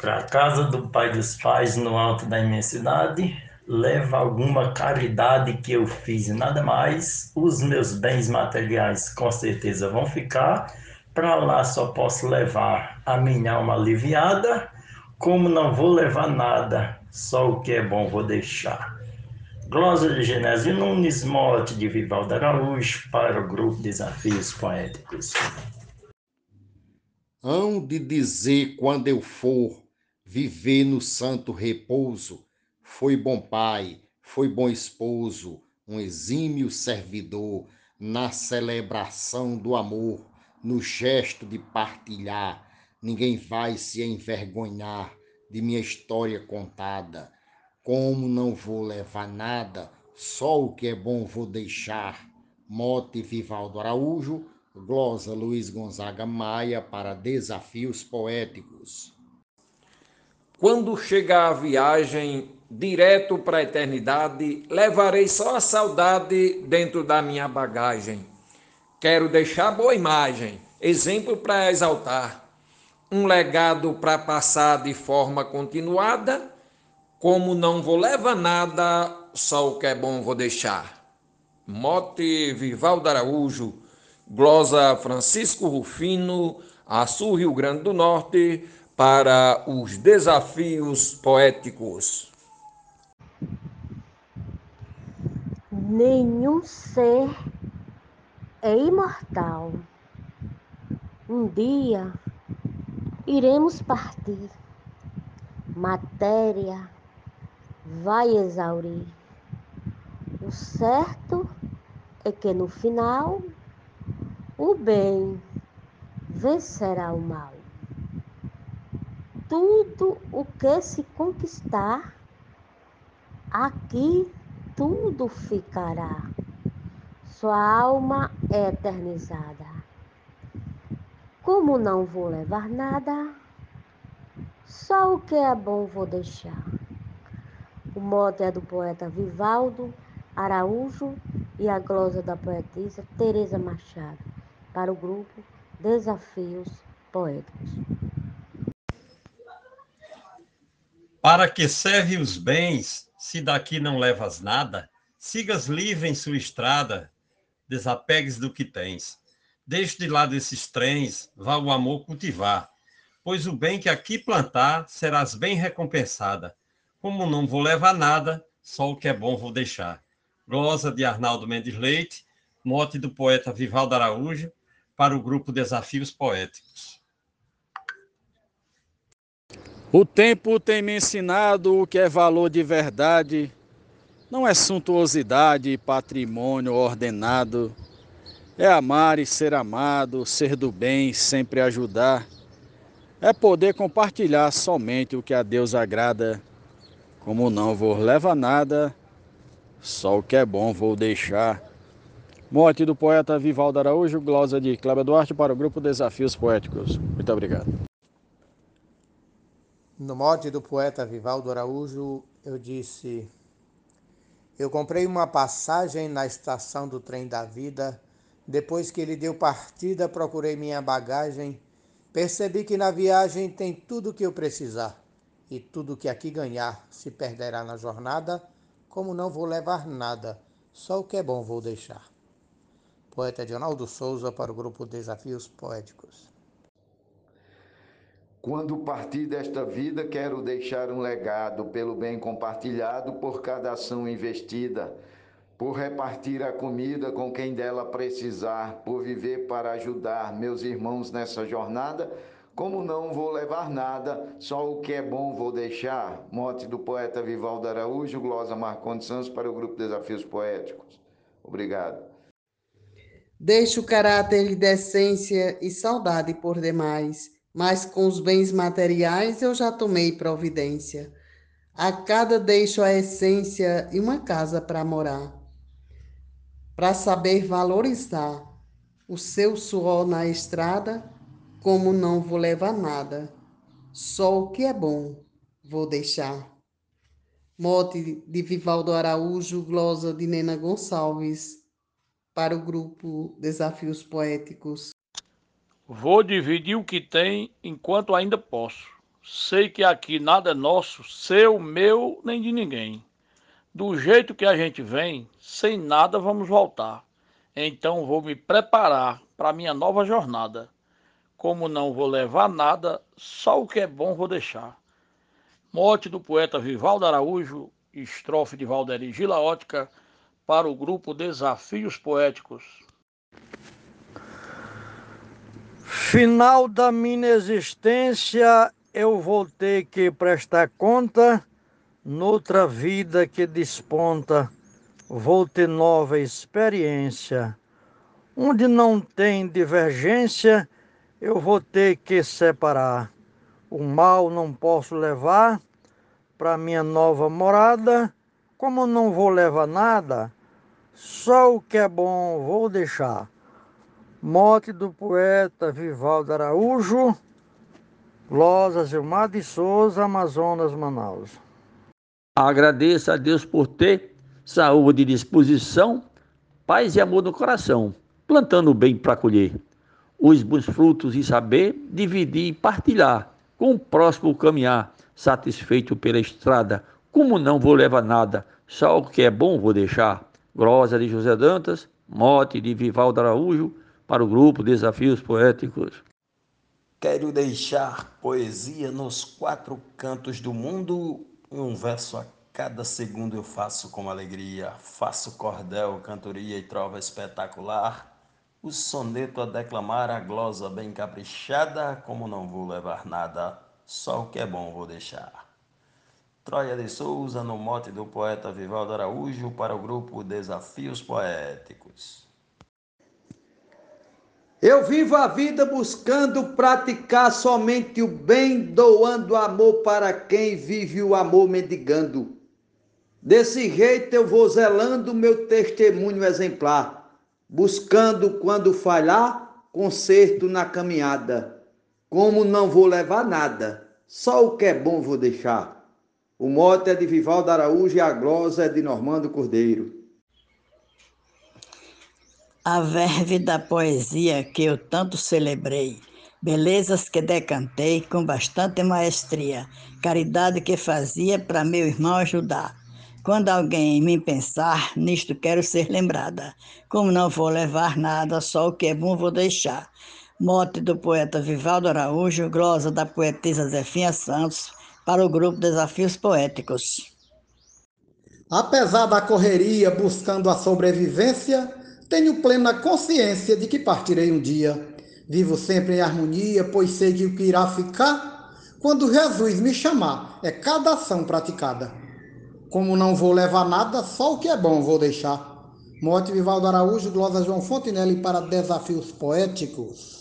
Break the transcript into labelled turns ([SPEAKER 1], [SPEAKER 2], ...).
[SPEAKER 1] para a casa do Pai dos Pais, no alto da imensidade, leva alguma caridade que eu fiz e nada mais, os meus bens materiais com certeza vão ficar, para lá só posso levar a minha alma aliviada, como não vou levar nada, só o que é bom vou deixar. Glosa de Genésio Nunes, mote de Vivaldo Araújo, para o grupo Desafios Poéticos.
[SPEAKER 2] Hão de dizer quando eu for viver no santo repouso, foi bom pai, foi bom esposo, um exímio servidor, na celebração do amor, no gesto de partilhar, ninguém vai se envergonhar de minha história contada como não vou levar nada, só o que é bom vou deixar. Mote Vivaldo Araújo, glosa Luiz Gonzaga Maia para Desafios Poéticos.
[SPEAKER 3] Quando chegar a viagem direto para a eternidade, levarei só a saudade dentro da minha bagagem. Quero deixar boa imagem, exemplo para exaltar, um legado para passar de forma continuada como não vou levar nada, só o que é bom vou deixar. Mote Vivaldo Araújo, glosa Francisco Rufino, Açu Rio Grande do Norte, para os desafios poéticos.
[SPEAKER 4] Nenhum ser é imortal. Um dia iremos partir. Matéria, vai exaurir. O certo é que no final o bem vencerá o mal. Tudo o que se conquistar, aqui tudo ficará. Sua alma é eternizada. Como não vou levar nada, só o que é bom vou deixar. O mote é do poeta Vivaldo Araújo e a glosa da poetisa Teresa Machado, para o grupo Desafios Poéticos.
[SPEAKER 5] Para que serve os bens, se daqui não levas nada? Sigas livre em sua estrada, desapegues do que tens. Deixe de lado esses trens, vá o amor cultivar, pois o bem que aqui plantar, serás bem recompensada. Como não vou levar nada, só o que é bom vou deixar. Glosa de Arnaldo Mendes Leite, mote do poeta Vivaldo Araújo, para o grupo Desafios Poéticos.
[SPEAKER 6] O tempo tem me ensinado o que é valor de verdade, não é suntuosidade, patrimônio ordenado. É amar e ser amado, ser do bem, sempre ajudar. É poder compartilhar somente o que a Deus agrada. Como não vou levar nada, só o que é bom vou deixar. Morte do poeta Vivaldo Araújo, glosa de Cláudio Duarte para o grupo Desafios Poéticos. Muito obrigado.
[SPEAKER 7] No mote do poeta Vivaldo Araújo, eu disse: Eu comprei uma passagem na estação do trem da vida. Depois que ele deu partida, procurei minha bagagem. Percebi que na viagem tem tudo o que eu precisar e tudo que aqui ganhar se perderá na jornada, como não vou levar nada, só o que é bom vou deixar. Poeta Edinaldo Souza para o grupo Desafios Poéticos.
[SPEAKER 8] Quando partir desta vida, quero deixar um legado pelo bem compartilhado por cada ação investida, por repartir a comida com quem dela precisar, por viver para ajudar meus irmãos nessa jornada como não vou levar nada, só o que é bom vou deixar. Mote do poeta Vivaldo Araújo, glosa Marcondes Santos para o grupo Desafios Poéticos. Obrigado.
[SPEAKER 9] Deixo caráter de decência e saudade por demais, mas com os bens materiais eu já tomei providência. A cada deixo a essência e uma casa para morar. Para saber valorizar o seu suor na estrada, como não vou levar nada, só o que é bom vou deixar. Mote de Vivaldo Araújo, glosa de Nena Gonçalves, para o grupo Desafios Poéticos.
[SPEAKER 10] Vou dividir o que tem enquanto ainda posso. sei que aqui nada é nosso, seu, meu, nem de ninguém. Do jeito que a gente vem, sem nada vamos voltar. Então vou me preparar para minha nova jornada. Como não vou levar nada, só o que é bom vou deixar. Mote do poeta Vivaldo Araújo, estrofe de Valderi Gilaótica, para o grupo Desafios Poéticos.
[SPEAKER 11] Final da minha existência, eu vou ter que prestar conta, noutra vida que desponta, vou ter nova experiência. Onde não tem divergência, eu vou ter que separar. O mal não posso levar para minha nova morada, como não vou levar nada, só o que é bom vou deixar. Morte do poeta Vivaldo Araújo, Glosa Gilmar de Souza, Amazonas, Manaus.
[SPEAKER 12] Agradeço a Deus por ter saúde e disposição, paz e amor no coração, plantando o bem para colher. Os bons frutos e saber, dividir e partilhar, com o próximo caminhar, satisfeito pela estrada, como não vou levar nada, só o que é bom vou deixar. Glosa de José Dantas, mote de Vivaldo Araújo, para o grupo Desafios Poéticos.
[SPEAKER 1] Quero deixar poesia nos quatro cantos do mundo, um verso a cada segundo eu faço com alegria. Faço cordel, cantoria e trova espetacular. O soneto a declamar, a glosa bem caprichada, como não vou levar nada, só o que é bom vou deixar. Troia de Souza, no mote do poeta Vivaldo Araújo, para o grupo Desafios Poéticos.
[SPEAKER 13] Eu vivo a vida buscando praticar somente o bem, doando amor para quem vive o amor mendigando. Desse jeito eu vou zelando meu testemunho exemplar, buscando quando falhar, conserto na caminhada. Como não vou levar nada, só o que é bom vou deixar. O mote é de Vivaldo Araújo e a glosa é de Normando Cordeiro.
[SPEAKER 14] A verve da poesia que eu tanto celebrei, belezas que decantei com bastante maestria, caridade que fazia para meu irmão ajudar. Quando alguém mim pensar, nisto quero ser lembrada. Como não vou levar nada, só o que é bom vou deixar. Mote do poeta Vivaldo Araújo, glosa da poetisa Zefinha Santos, para o grupo Desafios Poéticos.
[SPEAKER 15] Apesar da correria buscando a sobrevivência, tenho plena consciência de que partirei um dia. Vivo sempre em harmonia, pois sei que o que irá ficar quando Jesus me chamar é cada ação praticada. Como não vou levar nada, só o que é bom vou deixar. Morte Vivaldo Araújo, Glosa João Fontenelle para Desafios Poéticos.